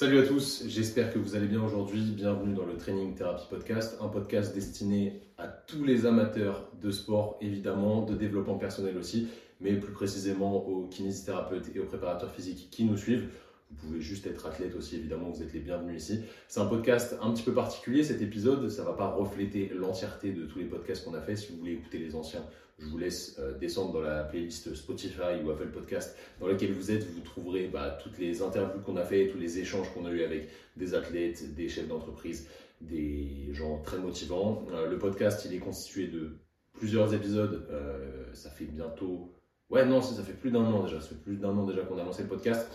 Salut à tous, j'espère que vous allez bien aujourd'hui. Bienvenue dans le Training Therapy Podcast, un podcast destiné à tous les amateurs de sport, évidemment, de développement personnel aussi, mais plus précisément aux kinésithérapeutes et aux préparateurs physiques qui nous suivent. Vous pouvez juste être athlète aussi, évidemment, vous êtes les bienvenus ici. C'est un podcast un petit peu particulier cet épisode, ça ne va pas refléter l'entièreté de tous les podcasts qu'on a fait. Si vous voulez écouter les anciens, je vous laisse euh, descendre dans la playlist Spotify ou Apple Podcast dans laquelle vous êtes. Vous trouverez bah, toutes les interviews qu'on a fait, tous les échanges qu'on a eu avec des athlètes, des chefs d'entreprise, des gens très motivants. Euh, le podcast, il est constitué de plusieurs épisodes. Euh, ça fait bientôt... Ouais, non, ça fait plus d'un an déjà. Ça fait plus d'un an déjà qu'on a lancé le podcast.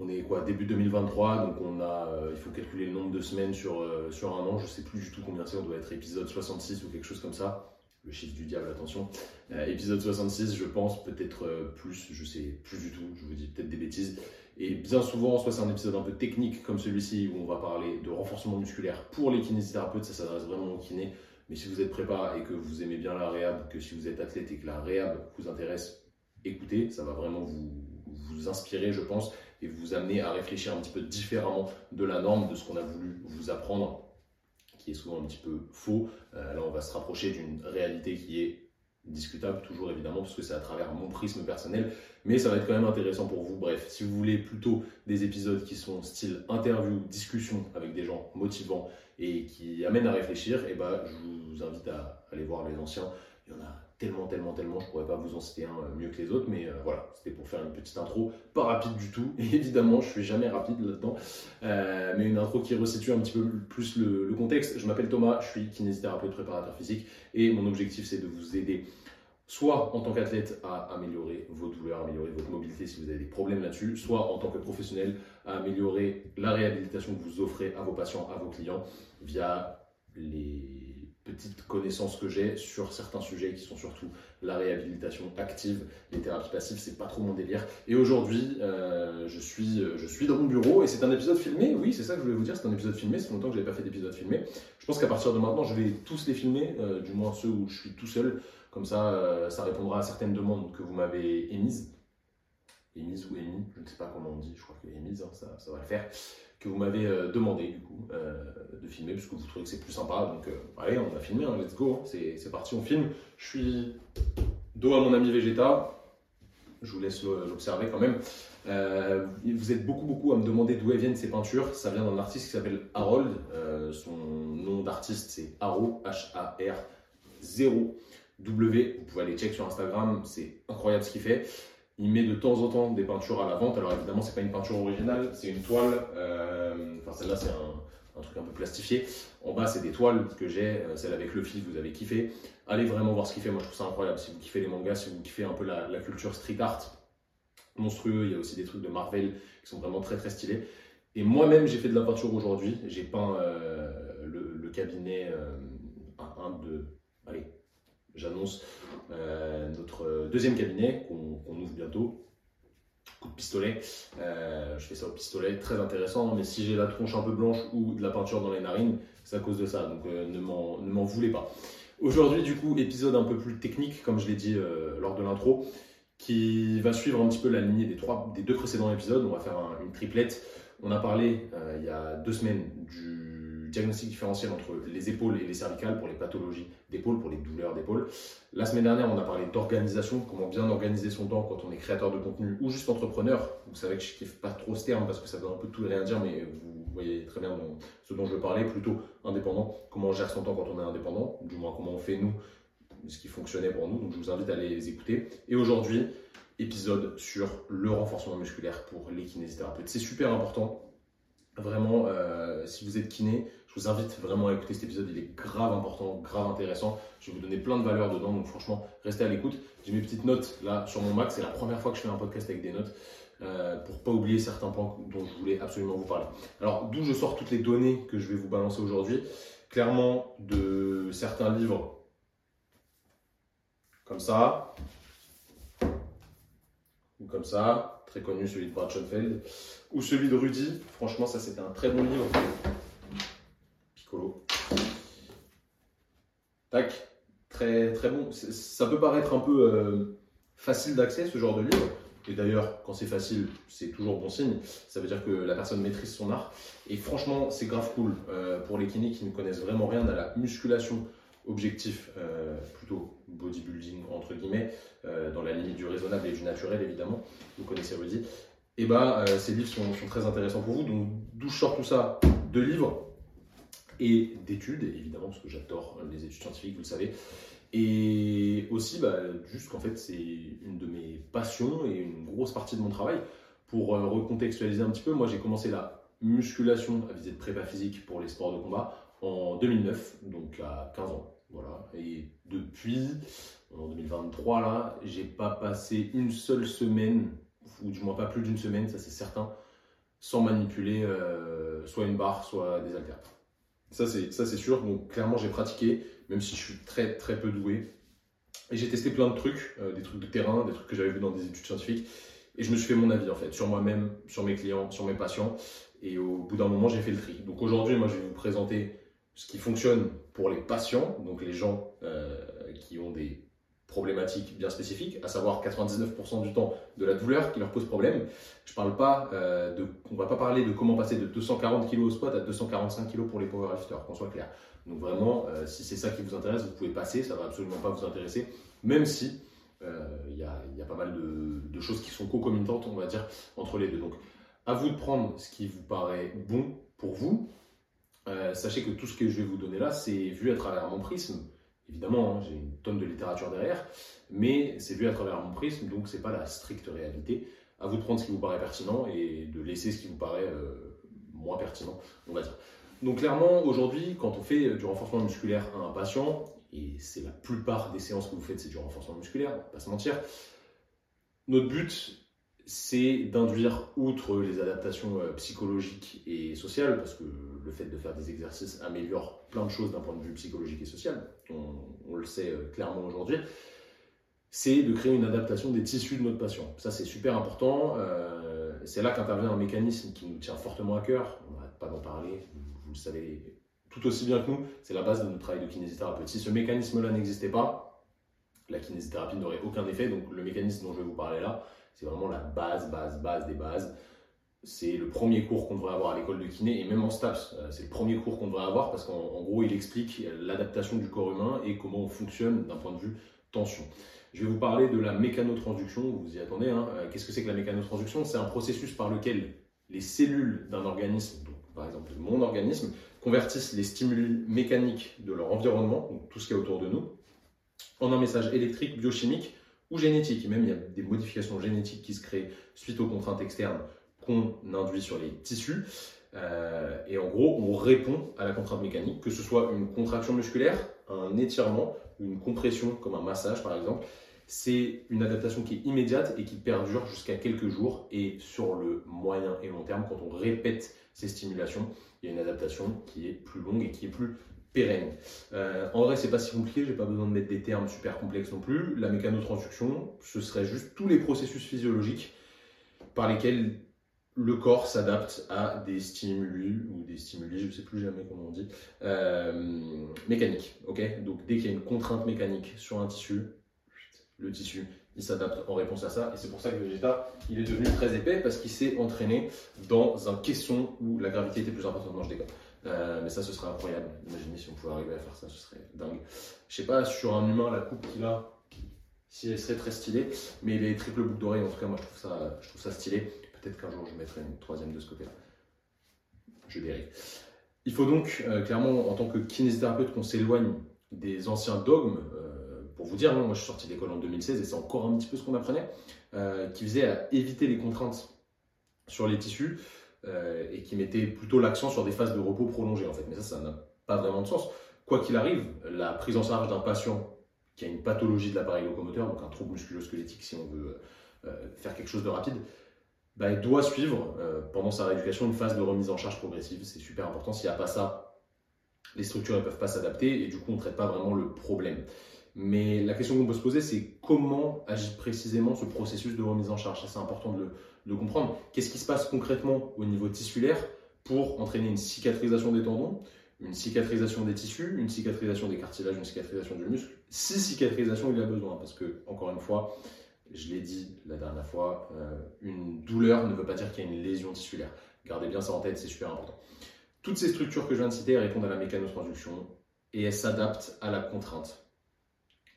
On est quoi début 2023, donc on a, il faut calculer le nombre de semaines sur, sur un an. Je sais plus du tout combien c'est. On doit être épisode 66 ou quelque chose comme ça le chiffre du diable, attention. Euh, épisode 66, je pense, peut-être euh, plus, je sais plus du tout, je vous dis peut-être des bêtises. Et bien souvent, soit c'est un épisode un peu technique comme celui-ci où on va parler de renforcement musculaire pour les kinésithérapeutes, ça s'adresse vraiment aux kinés. Mais si vous êtes prépa et que vous aimez bien la réhab, que si vous êtes athlète et que la réhab vous intéresse, écoutez, ça va vraiment vous, vous inspirer, je pense, et vous amener à réfléchir un petit peu différemment de la norme, de ce qu'on a voulu vous apprendre est souvent un petit peu faux. Euh, là, on va se rapprocher d'une réalité qui est discutable, toujours évidemment, parce que c'est à travers mon prisme personnel, mais ça va être quand même intéressant pour vous. Bref, si vous voulez plutôt des épisodes qui sont style interview, discussion avec des gens motivants et qui amènent à réfléchir, eh ben, je vous invite à aller voir les anciens. Il y en a tellement, tellement, tellement, je pourrais pas vous en citer un euh, mieux que les autres, mais euh, voilà, c'était pour faire une petite intro, pas rapide du tout, et évidemment, je suis jamais rapide là-dedans, euh, mais une intro qui resitue un petit peu plus le, contexte. Je m'appelle Thomas, je suis kinésithérapeute préparateur physique, et mon objectif, c'est de vous aider soit en tant qu'athlète à améliorer vos douleurs, améliorer votre mobilité si vous avez des problèmes là-dessus, soit en tant que professionnel à améliorer la réhabilitation que vous offrez à vos patients, à vos clients via les petites connaissances que j'ai sur certains sujets qui sont surtout la réhabilitation active, les thérapies passives, c'est pas trop mon délire. Et aujourd'hui, euh, je, suis, je suis dans mon bureau et c'est un épisode filmé. Oui, c'est ça que je voulais vous dire, c'est un épisode filmé. C'est longtemps que je n'avais pas fait d'épisode filmé. Je pense qu'à partir de maintenant, je vais tous les filmer, euh, du moins ceux où je suis tout seul. Comme ça, euh, ça répondra à certaines demandes que vous m'avez émises. Émises ou émis, je ne sais pas comment on dit, je crois que émises, hein, ça, ça va le faire que vous m'avez euh, demandé du coup euh, de filmer puisque vous trouvez que c'est plus sympa. Donc euh, allez, on va filmer, hein, let's go, hein. c'est parti, on filme. Je suis dos à mon ami Vegeta. Je vous laisse l'observer quand même. vous êtes beaucoup beaucoup à me demander d'où viennent ces peintures. Ça vient d'un artiste qui s'appelle Harold. son nom d'artiste c'est Haro, H-A-R 0 W. Vous pouvez aller check sur Instagram, c'est incroyable ce qu'il fait. Il met de temps en temps des peintures à la vente. Alors évidemment, c'est pas une peinture originale, c'est une toile. Euh, enfin, celle-là, c'est un, truc un peu plastifié. En bas, c'est des toiles que j'ai. Euh, celle avec le fil, vous avez kiffé. Allez vraiment voir ce qu'il fait. Moi, je trouve ça incroyable. Si vous kiffez les mangas, si vous kiffez un peu la, culture street art, monstrueux. Il y a aussi des trucs de Marvel qui sont vraiment très très stylés. Et moi-même, j'ai fait de la peinture aujourd'hui. J'ai peint euh, le, cabinet, un, de, allez, j'annonce euh, notre deuxième cabinet qu'on ouvre bientôt. Coup de pistolet, euh, je fais ça au pistolet, très intéressant, mais si j'ai la tronche un peu blanche ou de la peinture dans les narines, c'est à cause de ça, donc euh, ne m'en voulez pas. Aujourd'hui, du coup, épisode un peu plus technique, comme je l'ai dit lors de l'intro, qui va suivre un petit peu la lignée des, trois, des deux précédents épisodes. On va faire une triplette. On a parlé il y a deux semaines du diagnostic différentiel entre les épaules et les cervicales pour les pathologies d'épaule, pour les douleurs d'épaule. La semaine dernière, on a parlé d'organisation, comment bien organiser son temps quand on est créateur de contenu ou juste entrepreneur. Vous savez que je kiffe pas trop ce terme parce que ça veut un peu tout et rien dire, mais vous voyez très bien ce dont je parler, plutôt indépendant. Comment on gère son temps quand on est indépendant, du moins comment on fait nous, ce qui fonctionnait pour nous. Donc je vous invite à les écouter. Et aujourd'hui, épisode sur le renforcement musculaire pour les kinésithérapeutes. C'est super important. Vraiment, euh, si vous êtes kiné, je vous invite vraiment à écouter cet épisode, il est grave important, grave intéressant. Je vais vous donner plein de valeurs dedans, donc franchement, restez à l'écoute. J'ai mes petites notes là sur mon Mac, c'est la première fois que je fais un podcast avec des notes. Euh, pour pas oublier certains points dont je voulais absolument vous parler. Alors, d'où je sors toutes les données que je vais vous balancer aujourd'hui? Clairement, de certains livres comme ça, ou comme ça, très connu celui de Brad Schoenfeld, ou celui de Rudy. Franchement, ça c'était un très bon livre. Tac, très très bon. Ça peut paraître un peu euh, facile d'accès ce genre de livre. Et d'ailleurs, quand c'est facile, c'est toujours bon signe. Ça veut dire que la personne maîtrise son art. Et franchement, c'est grave cool euh, pour les kinés qui ne connaissent vraiment rien à la musculation objectif, euh, plutôt bodybuilding entre guillemets, dans la limite du raisonnable et du naturel évidemment. Vous connaissez Rudy. Et bah, ces livres sont, très intéressants pour vous. Donc, d'où je sors tout ça? De livres et d'études, évidemment, parce que j'adore les études scientifiques, vous le savez. Et aussi, bah, juste qu'en fait, c'est une de mes passions et une grosse partie de mon travail. Pour euh, recontextualiser un petit peu, moi j'ai commencé la musculation à visée de prépa physique pour les sports de combat en 2009, donc à 15 ans. Voilà. Et depuis, en 2023, là, j'ai pas passé une seule semaine, ou du moins pas plus d'une semaine, ça c'est certain, sans manipuler euh, soit une barre, soit des haltères. Ça c'est sûr. Donc clairement j'ai pratiqué même si je suis très très peu doué. Et j'ai testé plein de trucs, euh, des trucs de terrain, des trucs que j'avais vu dans des études scientifiques. Et je me suis fait mon avis en fait, sur moi-même, sur mes clients, sur mes patients. Et au bout d'un moment, j'ai fait le tri. Donc aujourd'hui, moi, je vais vous présenter ce qui fonctionne pour les patients, donc les gens euh, qui ont des problématiques bien spécifiques, à savoir 99% du temps de la douleur qui leur pose problème. Je parle pas euh, de, on va pas parler de comment passer de 240 kg au squat à 245 kg pour les powerlifters, qu'on soit clair. Donc vraiment, euh, si c'est ça qui vous intéresse, vous pouvez passer, ça va absolument pas vous intéresser, même si euh, il y, a, pas mal de, choses qui sont concomitantes, on va dire, entre les deux. Donc à vous de prendre ce qui vous paraît bon pour vous. sachez que tout ce que je vais vous donner là, c'est vu à travers mon prisme Évidemment, hein, j'ai une tonne de littérature derrière, mais c'est vu à travers mon prisme, donc c'est pas la stricte réalité. À vous de prendre ce qui vous paraît pertinent et de laisser ce qui vous paraît euh, moins pertinent, on va dire. Donc clairement, aujourd'hui, quand on fait du renforcement musculaire à un patient, et c'est la plupart des séances que vous faites, c'est du renforcement musculaire, on va pas se mentir, notre but, c'est d'induire, outre les adaptations euh, psychologiques et sociales, parce que le fait de faire des exercices améliore plein de choses d'un point de vue psychologique et social, on, le sait euh, clairement aujourd'hui, c'est de créer une adaptation des tissus de notre patient. Ça, c'est super important. Euh, c'est là qu'intervient un mécanisme qui nous tient fortement à cœur. On n'arrête pas d'en parler, vous, le savez tout aussi bien que nous. C'est la base de notre travail de kinésithérapeute. Si ce mécanisme-là n'existait pas, la kinésithérapie n'aurait aucun effet. Donc, le mécanisme dont je vais vous parler là, c'est vraiment la base, base, base des bases. C'est le premier cours qu'on devrait avoir à l'école de kiné et même en STAPS. Euh, c'est le premier cours qu'on devrait avoir parce qu'en gros, il explique l'adaptation du corps humain et comment on fonctionne d'un point de vue tension. Je vais vous parler de la mécanotransduction, vous y attendez. Hein. Euh, qu'est-ce que c'est que la mécanotransduction? C'est un processus par lequel les cellules d'un organisme, par exemple mon organisme, convertissent les stimuli mécaniques de leur environnement, donc tout ce qui est autour de nous, en un message électrique, biochimique ou génétique. même, il y a des modifications génétiques qui se créent suite aux contraintes externes qu'on induit sur les tissus. Euh, et en gros, on répond à la contrainte mécanique, que ce soit une contraction musculaire, un étirement, une compression comme un massage par exemple. C'est une adaptation qui est immédiate et qui perdure jusqu'à quelques jours. Et sur le moyen et long terme, quand on répète ces stimulations, il y a une adaptation qui est plus longue et qui est plus pérenne. Euh, en vrai, c'est pas si compliqué, j'ai pas besoin de mettre des termes super complexes non plus. La mécanotransduction, ce serait juste tous les processus physiologiques par lesquels le corps s'adapte à des stimuli ou des stimuli, je sais plus jamais comment on dit, euh, mécaniques. Donc dès qu'il y a une contrainte mécanique sur un tissu, le tissu il s'adapte en réponse à ça. Et c'est pour ça que Vegeta, il est devenu très épais parce qu'il s'est entraîné dans un caisson où la gravité était plus importante. Non, je déconne. Euh, mais ça, ce serait incroyable. Imaginez si on pouvait arriver à faire ça, ce serait dingue. Je sais pas, sur un humain, la coupe qu'il a, si elle serait très stylée, mais les triples boucles d'oreilles, en tout cas, moi, je trouve ça, je trouve ça stylé. Peut-être qu'un jour, je mettrai une troisième de ce côté-là. Je dérive. Il faut donc, euh, clairement, en tant que kinésithérapeute, qu'on s'éloigne des anciens dogmes. Euh, pour vous dire, moi, je suis sorti d'école en 2016 et c'est encore un petit peu ce qu'on apprenait, qui visait à éviter les contraintes sur les tissus euh, et qui mettait plutôt l'accent sur des phases de repos prolongées en fait. Mais ça, ça n'a pas vraiment de sens. Quoi qu'il arrive, la prise en charge d'un patient qui a une pathologie de l'appareil locomoteur, donc un trouble musculo-squelettique si on veut euh, faire quelque chose de rapide, bah, doit suivre euh, pendant sa rééducation une phase de remise en charge progressive. C'est super important. S'il n'y a pas ça, les structures ne peuvent pas s'adapter et du coup on ne traite pas vraiment le problème. Mais la question qu'on peut se poser, c'est comment agit précisément ce processus de remise en charge? c'est important de le, de comprendre qu'est-ce qui se passe concrètement au niveau tissulaire pour entraîner une cicatrisation des tendons, une cicatrisation des tissus, une cicatrisation des cartilages, une cicatrisation du muscle, si cicatrisation il a besoin, parce que, encore une fois, je l'ai dit la dernière fois, euh, une douleur ne veut pas dire qu'il y a une lésion tissulaire. Gardez bien ça en tête, c'est super important. Toutes ces structures que je viens de citer répondent à la mécanotransduction et elles s'adaptent à la contrainte.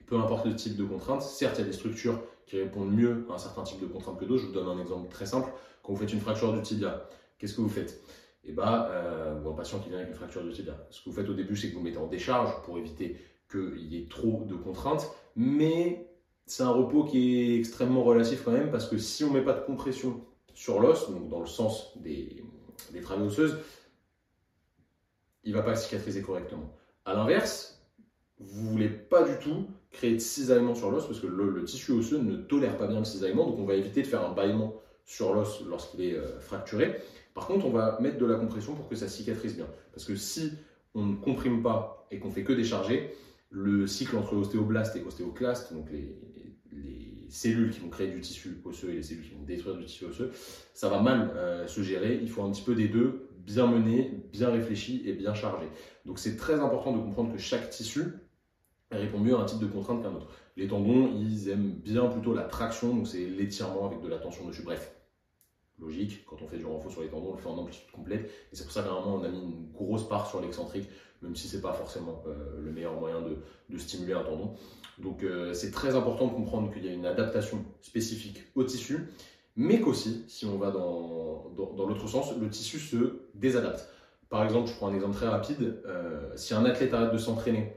Peu importe le type de contrainte, certes, il y a des structures qui répondent mieux à un certain type de contrainte que d'autres. Je vous donne un exemple très simple. Quand vous faites une fracture du tibia, qu'est-ce que vous faites? Et eh bah, ben, euh, un patient qui vient avec une fracture du tibia, ce que vous faites au début, c'est que vous mettez en décharge pour éviter qu'il y ait trop de contraintes, mais c'est un repos qui est extrêmement relatif quand même, parce que si on ne met pas de compression sur l'os, donc dans le sens des, des osseuses, il ne va pas cicatriser correctement. A l'inverse, vous ne voulez pas du tout créer de cisaillement sur l'os parce que le, tissu osseux ne tolère pas bien le cisaillement, donc on va éviter de faire un bâillement sur l'os lorsqu'il est euh, fracturé. Par contre, on va mettre de la compression pour que ça cicatrise bien. Parce que si on ne comprime pas et qu'on fait que décharger, le cycle entre ostéoblaste et ostéoclaste, donc les, cellules qui vont créer du tissu osseux et les cellules qui vont détruire du tissu osseux, ça va mal euh, se gérer. Il faut un petit peu des deux, bien mené, bien réfléchi et bien chargé. Donc c'est très important de comprendre que chaque tissu répond mieux à un type de contrainte qu'un autre. Les tendons, ils aiment bien plutôt la traction, donc c'est l'étirement avec de la tension dessus. Bref, logique, quand on fait du renfort sur les tendons, on le fait en amplitude complète. Et c'est pour ça qu'à on a mis une grosse part sur l'excentrique, même si c'est pas forcément euh, le meilleur moyen de, stimuler un tendon. Donc euh, c'est très important de comprendre qu'il y a une adaptation spécifique au tissu, mais qu'aussi, si on va dans, dans, l'autre sens, le tissu se désadapte. Par exemple, je prends un exemple très rapide, euh, si un athlète arrête de s'entraîner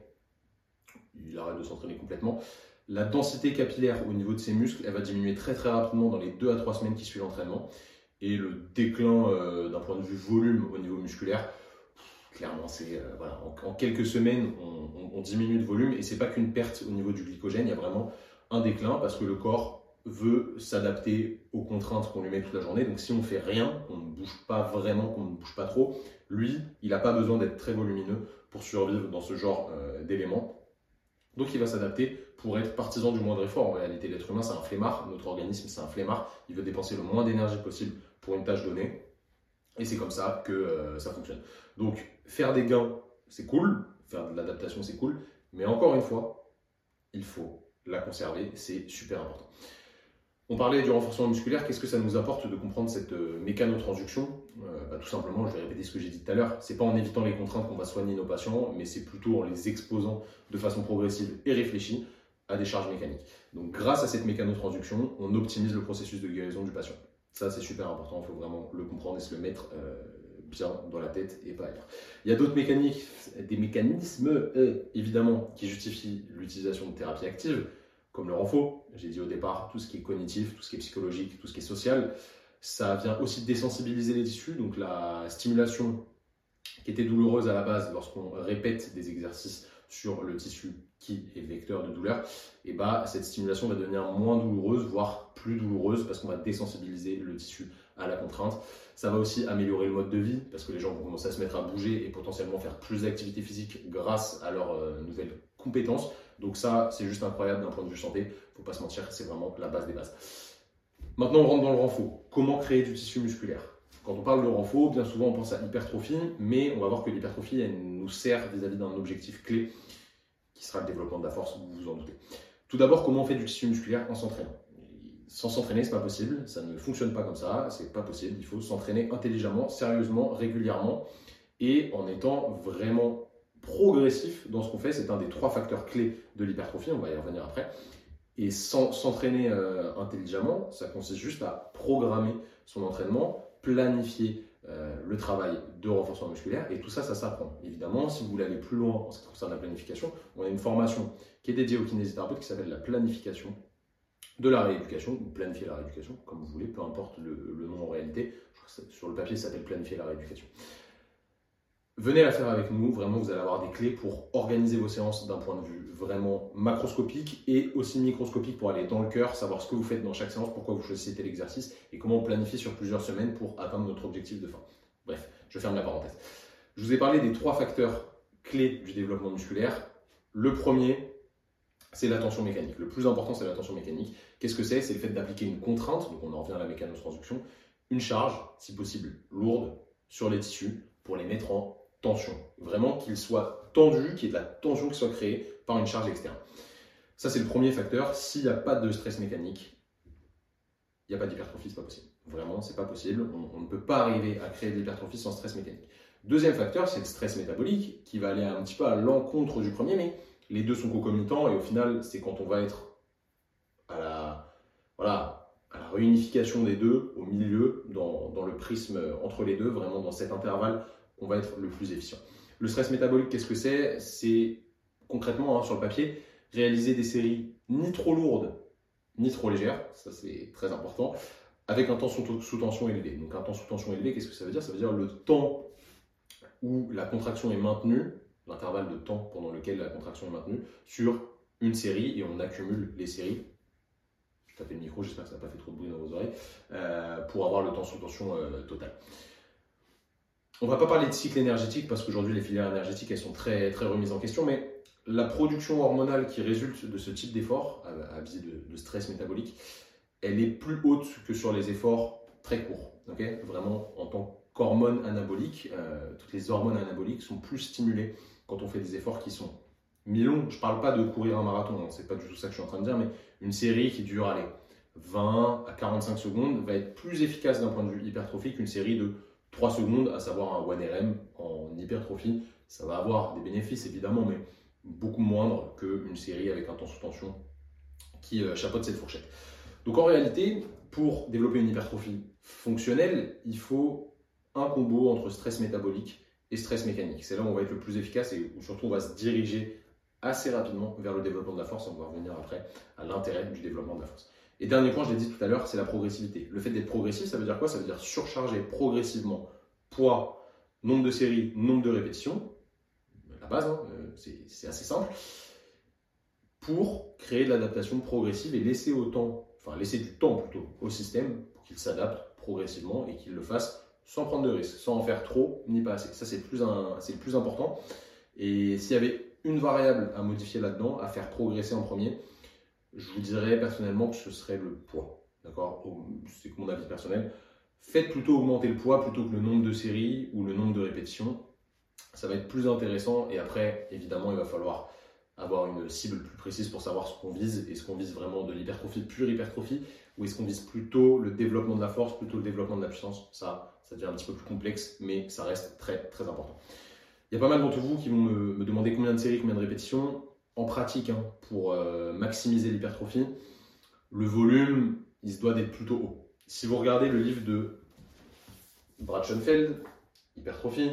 il arrête de s'entraîner complètement. La densité capillaire au niveau de ses muscles, elle va diminuer très très rapidement dans les 2 à 3 semaines qui suivent l'entraînement. Et le déclin euh, d'un point de vue volume au niveau musculaire, clairement, c'est euh, en, quelques semaines, on, diminue de volume et c'est pas qu'une perte au niveau du glycogène, il y a vraiment un déclin parce que le corps veut s'adapter aux contraintes qu'on lui met toute la journée. Donc si on fait rien, on ne bouge pas vraiment, qu'on ne bouge pas trop, lui, il n'a pas besoin d'être très volumineux pour survivre dans ce genre euh, d'éléments. Donc il va s'adapter pour être partisan du moindre effort. En réalité, l'être humain, c'est un flemmard. Notre organisme, c'est un flemmard. Il veut dépenser le moins d'énergie possible pour une tâche donnée. Et c'est comme ça que euh, ça fonctionne. Donc faire des gains, c'est cool. Faire de l'adaptation, c'est cool. Mais encore une fois, il faut la conserver. C'est super important. On parlait du renforcement musculaire, qu'est-ce que ça nous apporte de comprendre cette euh, mécanotransduction euh, bah, Tout simplement, je vais répéter ce que j'ai dit tout à l'heure, c'est pas en évitant les contraintes qu'on va soigner nos patients, mais c'est plutôt en les exposant de façon progressive et réfléchie à des charges mécaniques. Donc grâce à cette mécanotransduction, on optimise le processus de guérison du patient. Ça c'est super important, il faut vraiment le comprendre et se le mettre euh, bien dans la tête et pas ailleurs. Il y a d'autres mécaniques, des mécanismes évidemment qui justifient l'utilisation de thérapie active comme le renfort, j'ai dit au départ, tout ce qui est cognitif, tout ce qui est psychologique, tout ce qui est social, ça vient aussi désensibiliser les tissus. Donc la stimulation qui était douloureuse à la base lorsqu'on répète des exercices sur le tissu qui est vecteur de douleur, et eh bah, cette stimulation va devenir moins douloureuse, voire plus douloureuse, parce qu'on va désensibiliser le tissu à la contrainte. Ça va aussi améliorer le mode de vie, parce que les gens vont commencer à se mettre à bouger et potentiellement faire plus d'activité physique grâce à leurs euh, nouvelles compétences. Donc ça, c'est juste incroyable d'un point de vue santé. Faut pas se mentir, c'est vraiment la base des bases. Maintenant, on rentre dans le renfort. Comment créer du tissu musculaire? Quand on parle de renfort, bien souvent on pense à l'hypertrophie, mais on va voir que l'hypertrophie, elle nous sert vis-à-vis d'un objectif clé qui sera le développement de la force, vous vous en doutez. Tout d'abord, comment on fait du tissu musculaire en s'entraînant? Sans s'entraîner, c'est pas possible, ça ne fonctionne pas comme ça, c'est pas possible. Il faut s'entraîner intelligemment, sérieusement, régulièrement et en étant vraiment progressif dans ce qu'on fait. C'est un des trois facteurs clés de l'hypertrophie, on va y revenir après. Et s'entraîner euh, intelligemment, ça consiste juste à programmer son entraînement, planifier euh, le travail de renforcement musculaire, et tout ça, ça s'apprend. Évidemment, si vous voulez aller plus loin en ce qui concerne la planification, on a une formation qui est dédiée aux kinésithérapeutes qui s'appelle la planification de la rééducation, ou planifier la rééducation, comme vous voulez, peu importe le nom en réalité. sur le papier, ça s'appelle planifier la rééducation. Venez la faire avec nous, vraiment vous allez avoir des clés pour organiser vos séances d'un point de vue vraiment macroscopique et aussi microscopique pour aller dans le cœur, savoir ce que vous faites dans chaque séance, pourquoi vous choisissez tel exercice et comment on planifie sur plusieurs semaines pour atteindre notre objectif de fin. Bref, je ferme la parenthèse. Je vous ai parlé des trois facteurs clés du développement musculaire. Le premier, c'est l'attention mécanique. Le plus important, c'est l'attention mécanique. Qu'est-ce que c'est? C'est le fait d'appliquer une contrainte, donc on en revient à la mécanotransduction, une charge, si possible lourde, sur les tissus pour les mettre en tension. Vraiment qu'il soit tendu, qu'il y ait de la tension qui soit créée par une charge externe. Ça, c'est le premier facteur. S'il n'y a pas de stress mécanique, il n'y a pas d'hypertrophie, c'est pas possible. Vraiment, c'est pas possible. On, ne peut pas arriver à créer de l'hypertrophie sans stress mécanique. Deuxième facteur, c'est le stress métabolique qui va aller un petit peu à l'encontre du premier, mais les deux sont concomitants et au final, c'est quand on va être à la, voilà, à la réunification des deux, au milieu, dans, dans, le prisme entre les deux, vraiment dans cet intervalle, on va être le plus efficient. Le stress métabolique, qu'est-ce que c'est? C'est concrètement, hein, sur le papier, réaliser des séries ni trop lourdes, ni trop légères, ça c'est très important, avec un temps sous tension élevé. Donc un temps sous tension élevé, qu'est-ce que ça veut dire? Ça veut dire le temps où la contraction est maintenue, l'intervalle de temps pendant lequel la contraction est maintenue, sur une série, et on accumule les séries. Je tapais le micro, j'espère que ça n'a pas fait trop de bruit dans vos oreilles, euh, pour avoir le temps sous tension euh, total. On ne va pas parler de cycle énergétique parce qu'aujourd'hui les filières énergétiques elles sont très, très remises en question, mais la production hormonale qui résulte de ce type d'effort, à, visée de, stress métabolique, elle est plus haute que sur les efforts très courts. Vraiment, en tant qu'hormone anabolique, euh, toutes les hormones anaboliques sont plus stimulées quand on fait des efforts qui sont mi-longs. Je ne parle pas de courir un marathon, hein, c'est pas du tout ça que je suis en train de dire, mais une série qui dure allez, 20 à 45 secondes va être plus efficace d'un point de vue hypertrophique qu'une série de 3 secondes, à savoir un 1RM en hypertrophie. Ça va avoir des bénéfices évidemment, mais beaucoup moindre qu'une série avec un temps sous tension qui euh, chapeaute cette fourchette. Donc en réalité, pour développer une hypertrophie fonctionnelle, il faut un combo entre stress métabolique et stress mécanique. C'est là où on va être le plus efficace et où surtout on va se diriger assez rapidement vers le développement de la force. On va revenir après à l'intérêt du développement de la force. Et dernier point, je l'ai dit tout à l'heure, c'est la progressivité. Le fait d'être progressif, ça veut dire quoi? Ça veut dire surcharger progressivement poids, nombre de séries, nombre de répétitions, la base, hein, euh, c'est assez simple, pour créer de l'adaptation progressive et laisser autant, enfin laisser du temps plutôt au système pour qu'il s'adapte progressivement et qu'il le fasse sans prendre de risques, sans en faire trop ni pas assez. Ça, c'est le, plus le plus important. Et s'il y avait une variable à modifier là-dedans, à faire progresser en premier, je vous dirais personnellement que ce serait le poids. D'accord? C'est mon avis personnel. Faites plutôt augmenter le poids plutôt que le nombre de séries ou le nombre de répétitions ça va être plus intéressant. Et après, évidemment, il va falloir avoir une cible plus précise pour savoir ce qu'on vise. Est-ce qu'on vise vraiment de l'hypertrophie, pure hypertrophie, ou est-ce qu'on vise plutôt le développement de la force, plutôt le développement de la puissance? Ça, ça devient un petit peu plus complexe, mais ça reste très, très important. Il y a pas mal d'entre vous qui vont me, demander combien de séries, combien de répétitions. En pratique, hein, pour euh, maximiser l'hypertrophie, le volume, il se doit d'être plutôt haut. Si vous regardez le livre de Brad Schoenfeld, Hypertrophie,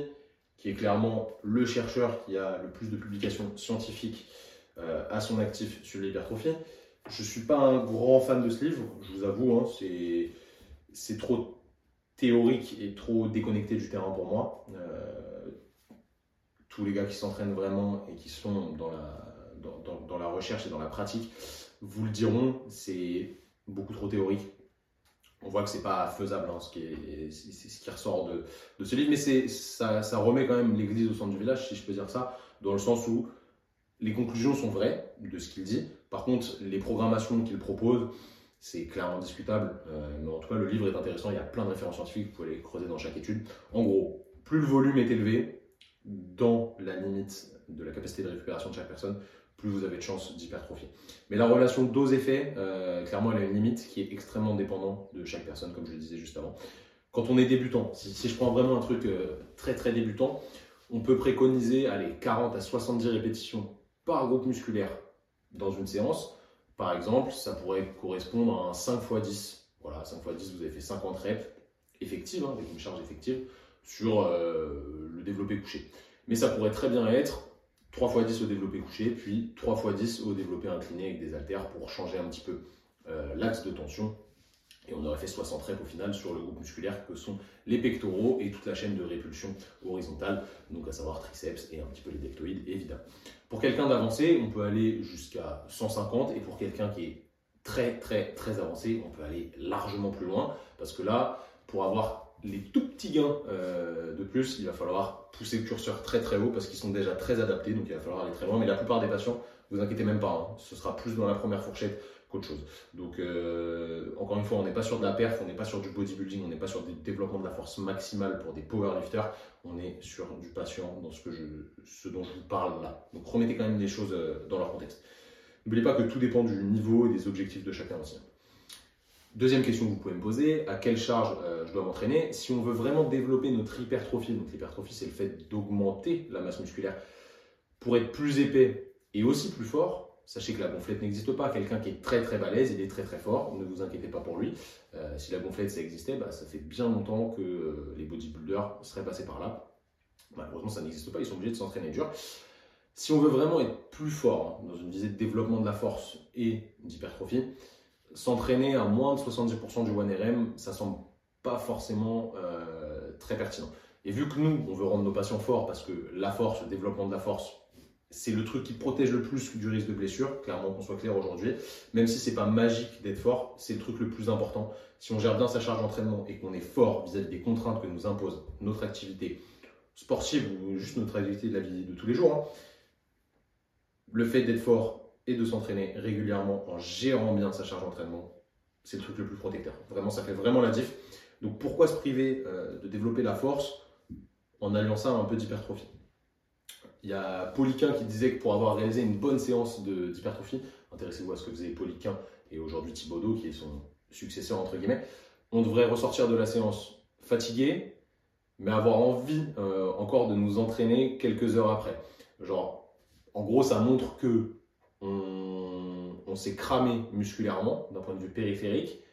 qui est clairement le chercheur qui a le plus de publications scientifiques euh, à son actif sur l'hypertrophie. Je ne suis pas un grand fan de ce livre, je vous avoue, hein, c'est trop théorique et trop déconnecté du terrain pour moi. Euh, tous les gars qui s'entraînent vraiment et qui sont dans la, dans, la recherche et dans la pratique vous le diront, c'est beaucoup trop théorique on voit que c'est pas faisable, hein, ce, qui est, ce qui ressort de, de ce livre, mais c'est, ça, ça, remet quand même l'église au centre du village, si je peux dire ça, dans le sens où les conclusions sont vraies de ce qu'il dit. Par contre, les programmations qu'il propose, c'est clairement discutable. Euh, mais en tout cas, le livre est intéressant. Il y a plein de références scientifiques, vous pouvez les creuser dans chaque étude. En gros, plus le volume est élevé, dans la limite de la capacité de récupération de chaque personne, plus vous avez de chances d'hypertrophie. Mais la relation dose-effet, euh, clairement, elle a une limite qui est extrêmement dépendante de chaque personne, comme je le disais juste avant. Quand on est débutant, si, je prends vraiment un truc euh, très très débutant, on peut préconiser allez, 40 à 70 répétitions par groupe musculaire dans une séance. Par exemple, ça pourrait correspondre à un 5 x 10. Voilà, 5 x 10, vous avez fait 50 reps effectives, hein, avec une charge effective, sur euh, le développé couché. Mais ça pourrait très bien être 3 x 10 au développé couché, puis 3 x 10 au développé incliné avec des haltères pour changer un petit peu euh, l'axe de tension. Et on aurait fait 60 reps au final sur le groupe musculaire que sont les pectoraux et toute la chaîne de répulsion horizontale, donc à savoir triceps et un petit peu les deltoïdes évidemment. Pour quelqu'un d'avancé, on peut aller jusqu'à 150 et pour quelqu'un qui est très très très avancé, on peut aller largement plus loin parce que là, pour avoir les tout petits gains euh, de plus, il va falloir pousser le curseur très très haut parce qu'ils sont déjà très adaptés, donc il va falloir aller très loin. Mais la plupart des patients, vous inquiétez même pas, hein, ce sera plus dans la première fourchette qu'autre chose. Donc euh, encore une fois, on n'est pas sur de la perf, on n'est pas sur du bodybuilding, on n'est pas sur du développement de la force maximale pour des powerlifters, on est sur du patient dans ce, dont je vous parle là. Donc remettez quand même les choses euh, dans leur contexte. N'oubliez pas que tout dépend du niveau et des objectifs de chacun aussi. Deuxième question que vous pouvez me poser, à quelle charge euh, je dois m'entraîner Si on veut vraiment développer notre hypertrophie, donc l'hypertrophie c'est le fait d'augmenter la masse musculaire pour être plus épais et aussi plus fort, sachez que la gonflette n'existe pas. Quelqu'un qui est très très balèze, il est très très fort, ne vous inquiétez pas pour lui. Euh, si la gonflette ça existait, bah, ça fait bien longtemps que euh, les bodybuilders seraient passés par là. Malheureusement ça n'existe pas, ils sont obligés de s'entraîner dur. Si on veut vraiment être plus fort hein, dans une visée de développement de la force et d'hypertrophie, s'entraîner à moins de 70% du 1RM, ça semble pas forcément euh, très pertinent. Et vu que nous, on veut rendre nos patients forts parce que la force, le développement de la force, c'est le truc qui protège le plus du risque de blessure, clairement qu'on soit clair aujourd'hui. Même si c'est pas magique d'être fort, c'est le truc le plus important. Si on gère bien sa charge d'entraînement et qu'on est fort vis-à-vis des contraintes que nous impose notre activité sportive ou juste notre activité de la vie de tous les jours, hein, le fait d'être fort et de s'entraîner régulièrement en gérant bien sa charge d'entraînement, c'est le truc le plus protecteur. Vraiment, ça fait vraiment la diff. Donc pourquoi se priver euh, de développer la force en alliant ça à un peu d'hypertrophie? Il y a Poliquin qui disait que pour avoir réalisé une bonne séance d'hypertrophie, intéressez-vous à ce que faisait Poliquin et aujourd'hui Thibaudot qui est son successeur entre guillemets, on devrait ressortir de la séance fatigué, mais avoir envie euh, encore de nous entraîner quelques heures après. Genre, en gros, ça montre que on, s'est cramé musculairement d'un point de vue périphérique.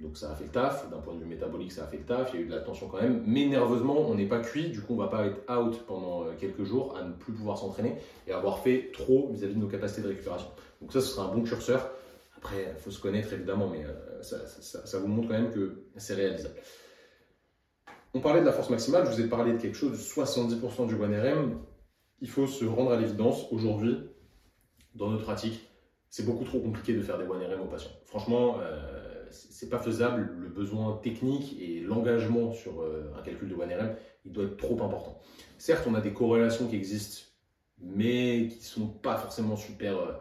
Donc ça a fait le taf, d'un point de vue métabolique ça a fait le taf, il y a eu de la tension quand même, mais nerveusement on n'est pas cuit, du coup on va pas être out pendant euh, quelques jours à ne plus pouvoir s'entraîner et avoir fait trop vis-à-vis de nos capacités de récupération. Donc ça ce sera un bon curseur. Après il faut se connaître évidemment, mais euh, ça, vous montre quand même que c'est réalisable. On parlait de la force maximale, je vous ai parlé de quelque chose de 70% du 1RM. Il faut se rendre à l'évidence, aujourd'hui, dans notre pratique, c'est beaucoup trop compliqué de faire des 1RM aux patients. Franchement, euh, c'est pas faisable. Le besoin technique et l'engagement sur euh, un calcul de 1RM, il doit être trop important. Certes, on a des corrélations qui existent, mais qui sont pas forcément super, euh,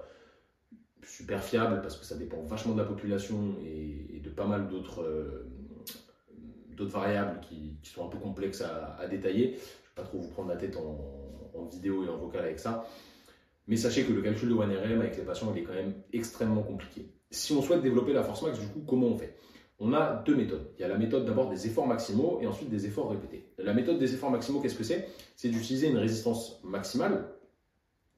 super fiables parce que ça dépend vachement de la population et, de pas mal d'autres euh, d'autres variables qui, sont un peu complexes à, détailler. Je ne vais pas trop vous prendre la tête en vidéo et en vocal avec ça. Mais sachez que le calcul de 1RM avec les patients, il est quand même extrêmement compliqué. Si on souhaite développer la force max, du coup, comment on fait? On a deux méthodes. Il y a la méthode d'abord des efforts maximaux et ensuite des efforts répétés. La méthode des efforts maximaux, qu'est-ce que c'est? C'est d'utiliser une résistance maximale,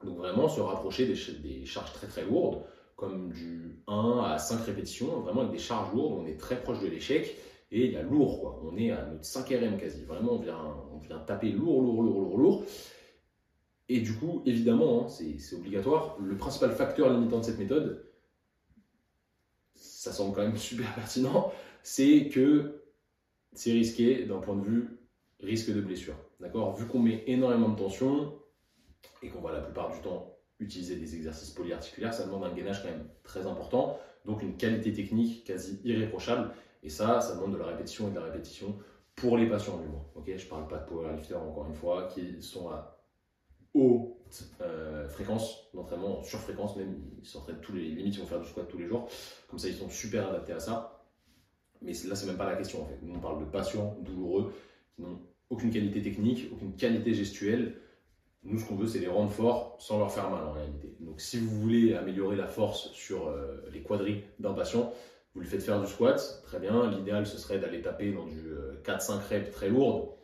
donc vraiment se rapprocher des, charges très très lourdes, comme du 1 à 5 répétitions, vraiment avec des charges lourdes, on est très proche de l'échec, et il y a lourd, quoi. on est à notre 5 RM quasi, vraiment on vient, on vient taper lourd, lourd, lourd, lourd, lourd, et du coup, évidemment, hein, c'est obligatoire. Le principal facteur limitant de cette méthode, ça semble quand même super pertinent, c'est que c'est risqué d'un point de vue risque de blessure. D'accord? Vu qu'on met énormément de tension et qu'on va la plupart du temps utiliser des exercices polyarticulaires, ça demande un gainage quand même très important, donc une qualité technique quasi irréprochable. Et ça, ça demande de la répétition et de la répétition pour les patients du moins. Ok, je parle pas de powerlifters encore une fois qui sont à haute euh, fréquence d'entraînement, sur fréquence même, ils s'entraînent tous les limites, ils vont faire du squat tous les jours, comme ça ils sont super adaptés à ça. Mais là, c'est même pas la question en fait. Nous, on parle de patients douloureux qui n'ont aucune qualité technique, aucune qualité gestuelle. Nous, ce qu'on veut, c'est les rendre forts sans leur faire mal en réalité. Donc, si vous voulez améliorer la force sur euh, les quadris d'un patient, vous lui faites faire du squat, très bien. L'idéal, ce serait d'aller taper dans du 4-5 euh, reps très lourd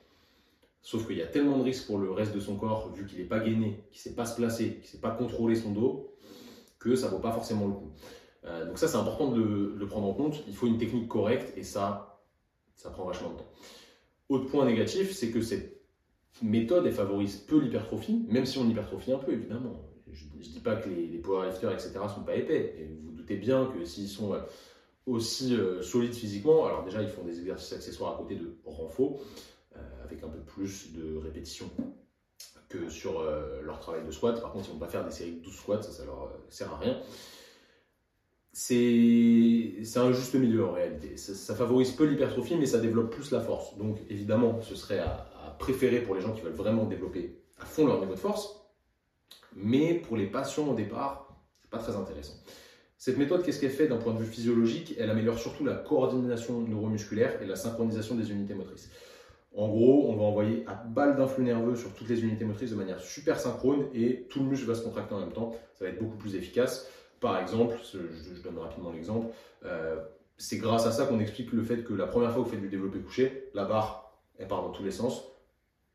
Sauf qu'il y a tellement de risques pour le reste de son corps, vu qu'il n'est pas gainé, qu'il ne sait pas se placer, qu'il ne sait pas contrôler son dos, que ça ne vaut pas forcément le coup. Euh, donc ça, c'est important de, le prendre en compte. Il faut une technique correcte et ça, ça prend vachement de temps. Autre point négatif, c'est que cette méthode, elle favorise peu l'hypertrophie, même si on hypertrophie un peu, évidemment. Je ne dis pas que les, les powerlifters, etc., ne sont pas épais. Et vous, vous doutez bien que s'ils sont euh, aussi euh, solides physiquement, alors déjà, ils font des exercices accessoires à côté de renfort, euh, avec un peu plus de répétition que sur euh, leur travail de squat. Par contre, ils vont pas faire des séries de 12 squats, ça, ça leur euh, sert à rien. C'est un juste milieu en réalité. Ça, favorise peu l'hypertrophie, mais ça développe plus la force. Donc évidemment, ce serait à, préférer pour les gens qui veulent vraiment développer à fond leur niveau de force. Mais pour les patients au départ, c'est pas très intéressant. Cette méthode, qu'est-ce qu'elle fait d'un point de vue physiologique? Elle améliore surtout la coordination neuromusculaire et la synchronisation des unités motrices. En gros, on va envoyer à balle d'influx nerveux sur toutes les unités motrices de manière super synchrone et tout le muscle va se contracter en même temps. Ça va être beaucoup plus efficace. Par exemple, je, donne rapidement l'exemple, euh, c'est grâce à ça qu'on explique le fait que la première fois que vous faites du développé couché, la barre, elle part dans tous les sens.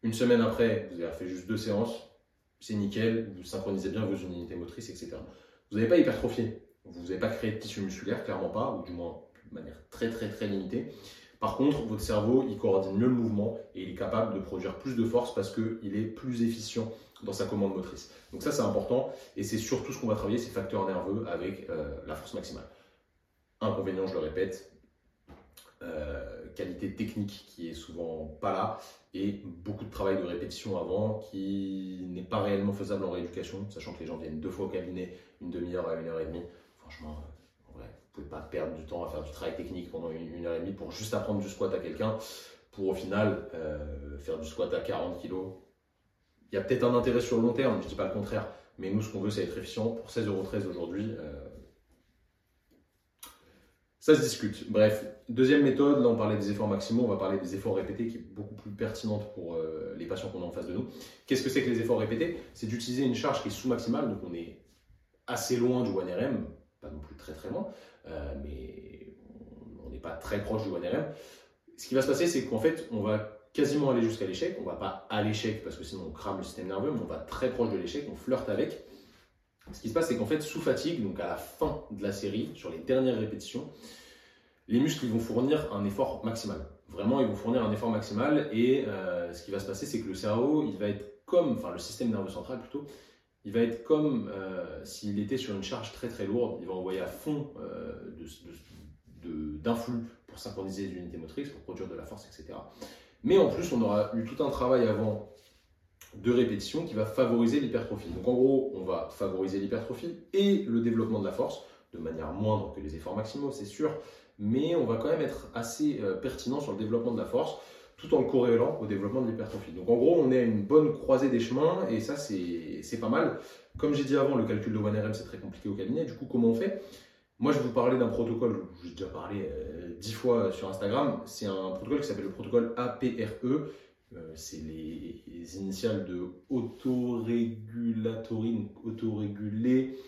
Une semaine après, vous avez fait juste deux séances, c'est nickel, vous synchronisez bien vos unités motrices, etc. Vous n'avez pas hypertrophié, vous n'avez pas créé de tissu musculaire, clairement pas, ou du moins de manière très très très limitée. Par contre, votre cerveau, il coordonne mieux le mouvement et il est capable de produire plus de force parce qu'il est plus efficient dans sa commande motrice. Donc ça, c'est important et c'est surtout ce qu'on va travailler, ces facteurs nerveux avec euh, la force maximale. Inconvénient, je le répète, euh, qualité technique qui est souvent pas là et beaucoup de travail de répétition avant qui n'est pas réellement faisable en rééducation, sachant que les gens viennent deux fois au cabinet, une demi-heure à une heure et demie. Franchement, euh, pouvez pas perdre du temps à faire du travail technique pendant une, heure et demie pour juste apprendre du squat à quelqu'un, pour au final euh, faire du squat à 40 kg. Il y a peut-être un intérêt sur le long terme, je dis pas le contraire, mais nous ce qu'on veut c'est être efficient. Pour 16,13€ aujourd'hui, ça se discute. Bref, deuxième méthode, là on parlait des efforts maximaux, on va parler des efforts répétés qui est beaucoup plus pertinente pour euh, les patients qu'on a en face de nous. Qu'est-ce que c'est que les efforts répétés? C'est d'utiliser une charge qui est sous-maximale, donc on est assez loin du 1RM, pas non plus très très loin, euh, mais on n'est pas très proche du 1RM. Ce qui va se passer, c'est qu'en fait, on va quasiment aller jusqu'à l'échec. On va pas à l'échec parce que sinon on crame le système nerveux, mais on va très proche de l'échec, on flirte avec. Ce qui se passe, c'est qu'en fait, sous fatigue, donc à la fin de la série, sur les dernières répétitions, les muscles vont fournir un effort maximal. Vraiment, ils vont fournir un effort maximal et euh, ce qui va se passer, c'est que le cerveau, il va être comme, enfin le système nerveux central plutôt, il va être comme euh, s'il était sur une charge très très lourde. Il va envoyer à fond euh, d'influx pour synchroniser les unités motrices, pour produire de la force, etc. Mais en plus, on aura eu tout un travail avant de répétition qui va favoriser l'hypertrophie. Donc en gros, on va favoriser l'hypertrophie et le développement de la force de manière moindre que les efforts maximaux, c'est sûr, mais on va quand même être assez euh, pertinent sur le développement de la force tout en corrélant au développement de l'hypertrophie. Donc en gros, on est à une bonne croisée des chemins et ça, c'est pas mal. Comme j'ai dit avant, le calcul de 1RM, c'est très compliqué au cabinet. Du coup, comment on fait? Moi, je vais vous parler d'un protocole, j'ai déjà parlé euh, dix fois sur Instagram. C'est un protocole qui s'appelle le protocole APRE euh, c'est les, initiales de autorégulatory, autorégulé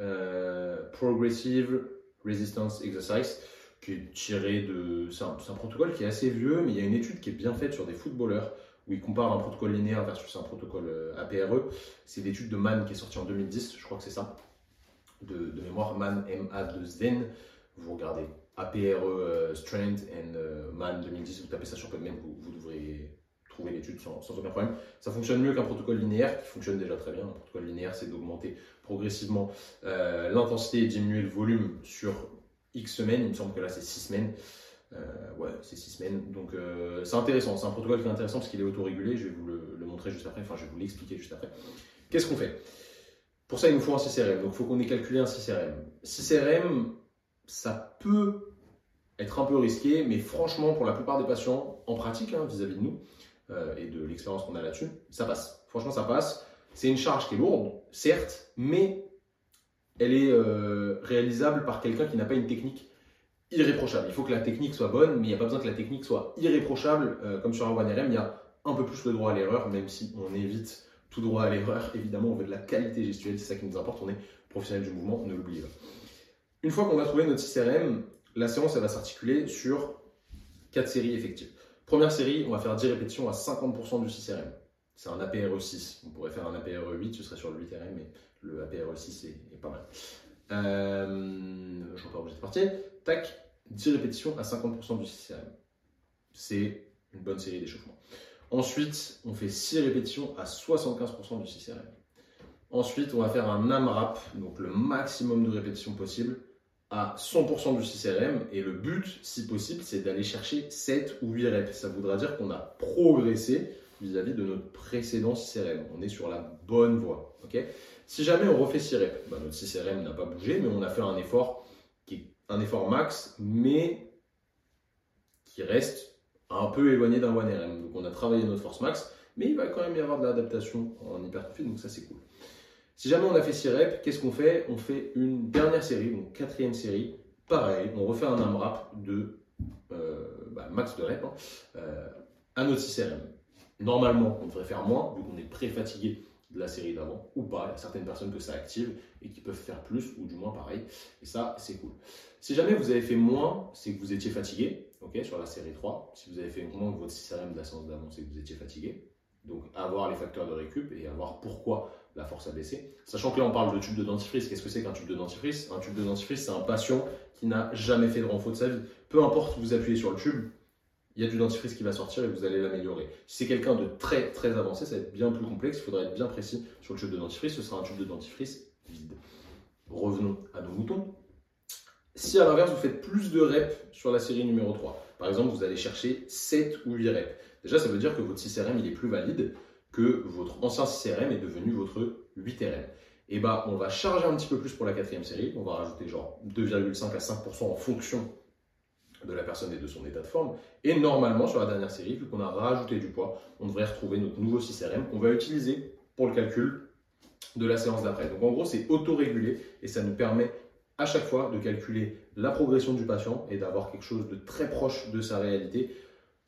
euh, progressive resistance exercise, qui est tiré de. C'est un, protocole qui est assez vieux, mais il y a une étude qui est bien faite sur des footballeurs où il compare un protocole linéaire versus un protocole euh, APRE. C'est l'étude de Mann qui est sortie en 2010, je crois que c'est ça, de, mémoire Mann, M-A-2-N. Vous regardez APRE Strength and Mann 2010, vous tapez ça sur PubMed, vous, vous devrez trouver l'étude sans, aucun problème. Ça fonctionne mieux qu'un protocole linéaire, qui fonctionne déjà très bien. Un protocole linéaire, c'est d'augmenter progressivement euh, l'intensité et diminuer le volume sur X semaines. Il me semble que là, c'est 6 semaines. Euh, ouais, c'est 6 semaines. Donc, euh, c'est intéressant. C'est un protocole qui est intéressant parce qu'il est autorégulé. Je vais vous le, montrer juste après. Enfin, je vais vous l'expliquer juste après. Qu'est-ce qu'on fait? Pour ça, il nous faut un 6RM. Donc, il faut qu'on ait calculé un 6RM. 6RM, ça peut être un peu risqué, mais franchement, pour la plupart des patients, en pratique, hein, vis à -vis de nous, euh, et de l'expérience qu'on a là-dessus, ça passe. Franchement, ça passe. C'est une charge qui est lourde, certes, mais elle est euh, réalisable par quelqu'un qui n'a pas une technique irréprochable. Il faut que la technique soit bonne, mais il n'y a pas besoin que la technique soit irréprochable. Euh, comme sur un 1RM, il y a un peu plus le droit à l'erreur, même si on évite tout droit à l'erreur. Évidemment, on veut de la qualité gestuelle, c'est ça qui nous importe. On est professionnel du mouvement, ne l'oubliez pas. Une fois qu'on a trouvé notre 6RM, la séance va s'articuler sur quatre séries effectives. Première série, on va faire 10 répétitions à 50% du 6RM. C'est un APRE6. On pourrait faire un APRE8, ce serait sur le 8RM, mais le APRE6 est, pas mal. Euh, je repars obligé de partir. Tac, 10 répétitions à 50% du 6RM. C'est une bonne série d'échauffement. Ensuite, on fait 6 répétitions à 75% du 6RM. Ensuite, on va faire un AMRAP, donc le maximum de répétitions possible, à 100% du 6RM et le but, si possible, c'est d'aller chercher 7 ou 8 reps. Ça voudra dire qu'on a progressé vis-à-vis de notre précédent 6RM. On est sur la bonne voie. si jamais on refait 6 reps, bah, notre 6RM n'a pas bougé, mais on a fait un effort qui est un effort max, mais qui reste un peu éloigné d'un 1RM. Donc on a travaillé notre force max, mais il va quand même y avoir de l'adaptation en hypertrophie, donc ça c'est cool. Si jamais on a fait 6 reps, qu'est-ce qu'on fait? On fait une dernière série, donc quatrième série. Pareil, on refait un AMRAP de euh, bah, max de reps hein, euh, à notre 6 RM. Normalement, on devrait faire moins, vu qu'on est pré-fatigué de la série d'avant ou pas. Il y a certaines personnes que ça active et qui peuvent faire plus ou du moins pareil. Et ça, c'est cool. Si jamais vous avez fait moins, c'est que vous étiez fatigué, ok, sur la série 3. Si vous avez fait moins que votre CRM de d'avant, c'est que vous étiez fatigué. Donc, avoir les facteurs de récup et avoir pourquoi la force a baissé. Sachant que là, on parle de tube de dentifrice. Qu'est-ce que c'est qu'un tube de dentifrice? Un tube de dentifrice, c'est un patient qui n'a jamais fait de renfort de sa vie. Peu importe vous appuyez sur le tube, il y a du dentifrice qui va sortir et vous allez l'améliorer. Si c'est quelqu'un de très très avancé, ça va être bien plus complexe, il faudra être bien précis sur le tube de dentifrice, ce sera un tube de dentifrice vide. Revenons à nos moutons. Si à l'inverse, vous faites plus de reps sur la série numéro 3, par exemple, vous allez chercher 7 ou 8 reps, déjà ça veut dire que votre 6RM il est plus valide que votre ancien 6RM est devenu votre 8RM. Et bah, on va charger un petit peu plus pour la quatrième série, on va rajouter genre 2,5 à 5% en fonction de la personne et de son état de forme. Et normalement, sur la dernière série, vu qu'on a rajouté du poids, on devrait retrouver notre nouveau 6RM qu'on va utiliser pour le calcul de la séance d'après. Donc en gros, c'est autorégulé et ça nous permet à chaque fois de calculer la progression du patient et d'avoir quelque chose de très proche de sa réalité.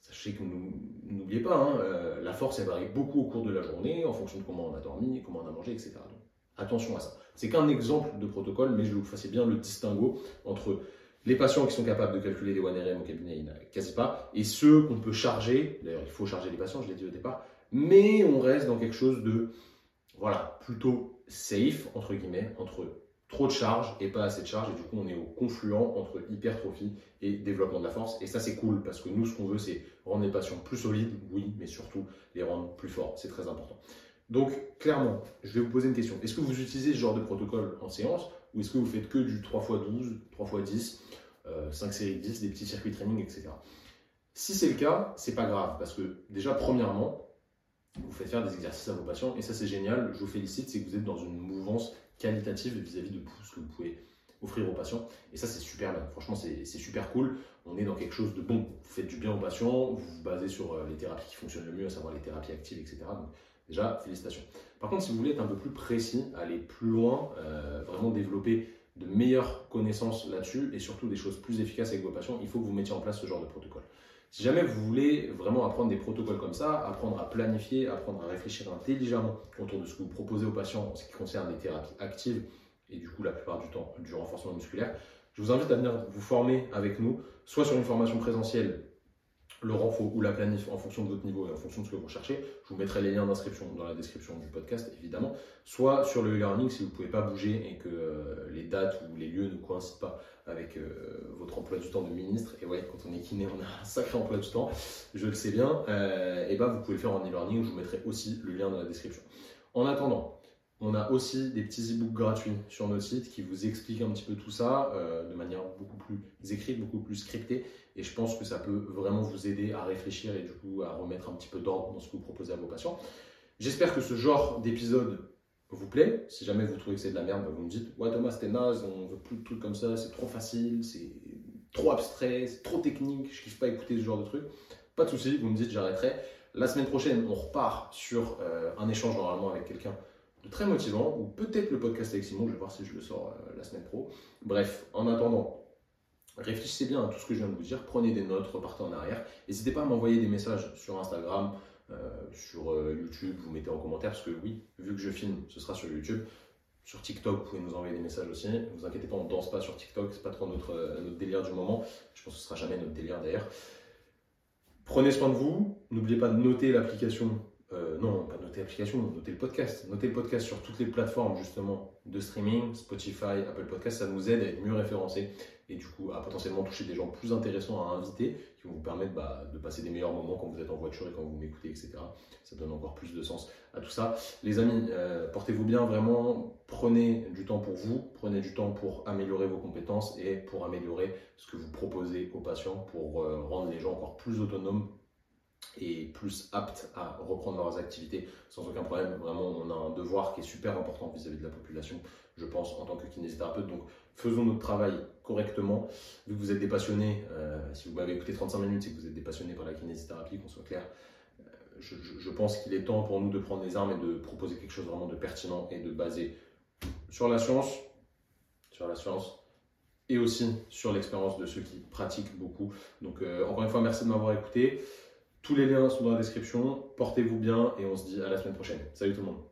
Sachez que n'oubliez pas, hein, euh, la force elle varie beaucoup au cours de la journée en fonction de comment on a dormi, comment on a mangé, etc. Donc attention à ça. C'est qu'un exemple de protocole, mais je vous fasse bien le distinguo entre les patients qui sont capables de calculer des 1RM au cabinet, il n'y pas. Et ceux qu'on peut charger, d'ailleurs il faut charger les patients, je l'ai dit au départ, mais on reste dans quelque chose de, voilà, plutôt safe, entre guillemets, entre trop de charge et pas assez de charge. Et du coup, on est au confluent entre hypertrophie et développement de la force. Et ça, c'est cool parce que nous, ce qu'on veut, c'est rendre les patients plus solides, oui, mais surtout les rendre plus forts. C'est très important. Donc, clairement, je vais vous poser une question. Est-ce que vous utilisez ce genre de protocole en séance ou est-ce que vous faites que du 3x12, 3x10, 5 séries de 10, des petits circuits training, etc. Si c'est le cas, c'est pas grave parce que déjà, premièrement, vous faites faire des exercices à vos patients et ça c'est génial. Je vous félicite, c'est que vous êtes dans une mouvance qualitative vis-à-vis de ce que vous pouvez offrir aux patients et ça c'est super bien. Franchement, c'est super cool. On est dans quelque chose de bon. Vous faites du bien aux patients, vous vous basez sur euh, les thérapies qui fonctionnent le mieux, à savoir les thérapies actives, etc. déjà, félicitations. Par contre, si vous voulez être un peu plus précis, aller plus loin, euh, vraiment développer de meilleures connaissances là-dessus et surtout des choses plus efficaces avec vos patients, il faut que vous mettiez en place ce genre de protocole. Si jamais vous voulez vraiment apprendre des protocoles comme ça, apprendre à planifier, apprendre à réfléchir intelligemment autour de ce que vous proposez aux patients en ce qui concerne les thérapies actives et du coup la plupart du temps du renforcement musculaire, je vous invite à venir vous former avec nous, soit sur une formation présentielle le renfort ou la planif en fonction de votre niveau et en fonction de ce que vous recherchez. Je vous mettrai les liens d'inscription dans la description du podcast, évidemment. Soit sur le e-learning si vous ne pouvez pas bouger et que euh, les dates ou les lieux ne coïncident pas avec euh, votre emploi du temps de ministre. Et ouais, quand on est kiné, on a un sacré emploi du temps, je le sais bien. Euh, et ben, vous pouvez faire en e-learning. Je vous mettrai aussi le lien dans la description. En attendant, on a aussi des petits e-books gratuits sur notre site qui vous expliquent un petit peu tout ça euh, de manière beaucoup plus écrite, beaucoup plus scriptée. Et je pense que ça peut vraiment vous aider à réfléchir et du coup à remettre un petit peu d'ordre dans ce que vous proposez à vos patients. J'espère que ce genre d'épisode vous plaît. Si jamais vous trouvez que c'est de la merde, bah, vous me dites Ouais, Thomas, c'était naze, on veut plus de trucs comme ça, c'est trop facile, c'est trop abstrait, c'est trop technique, je kiffe pas écouter ce genre de trucs. Pas de souci, vous me dites J'arrêterai. La semaine prochaine, on repart sur euh, un échange normalement avec quelqu'un très motivant, ou peut-être le podcast avec Simon, je vais voir si je le sors euh, la semaine pro. Bref, en attendant, réfléchissez bien à tout ce que je viens de vous dire, prenez des notes, repartez en arrière. N'hésitez pas à m'envoyer des messages sur Instagram, euh, sur euh, YouTube, vous mettez en commentaire, parce que oui, vu que je filme, ce sera sur YouTube. Sur TikTok, vous pouvez nous envoyer des messages aussi. Ne vous inquiétez pas, on ne danse pas sur TikTok, c'est pas trop notre, délire du moment. Je pense que ce sera jamais notre délire d'ailleurs. Prenez soin de vous. N'oubliez pas de noter l'application noter l'application, noter le podcast. Noter le podcast sur toutes les plateformes justement de streaming, Spotify, Apple Podcast, ça nous aide à être mieux référencés et du coup à potentiellement toucher des gens plus intéressants à inviter qui vont vous permettre bah, de passer des meilleurs moments quand vous êtes en voiture et quand vous m'écoutez, etc. Ça donne encore plus de sens à tout ça. Les amis, euh, portez-vous bien vraiment, prenez du temps pour vous, prenez du temps pour améliorer vos compétences et pour améliorer ce que vous proposez aux patients pour euh, rendre les gens encore plus autonomes et plus aptes à reprendre leurs activités sans aucun problème. Vraiment, on a un devoir qui est super important vis-à-vis de la population, je pense, en tant que kinésithérapeute. Donc, faisons notre travail correctement. Vu que vous êtes des passionnés, euh, si vous m'avez écouté 35 minutes, c'est que vous êtes des passionnés par la kinésithérapie, qu'on soit clair. Euh, je, pense qu'il est temps pour nous de prendre les armes et de proposer quelque chose vraiment de pertinent et de basé sur la science, sur la science, et aussi sur l'expérience de ceux qui pratiquent beaucoup. Donc, euh, encore une fois, merci de m'avoir écouté. Tous les liens sont dans la description. Portez-vous bien et on se dit à la semaine prochaine. Salut tout le monde.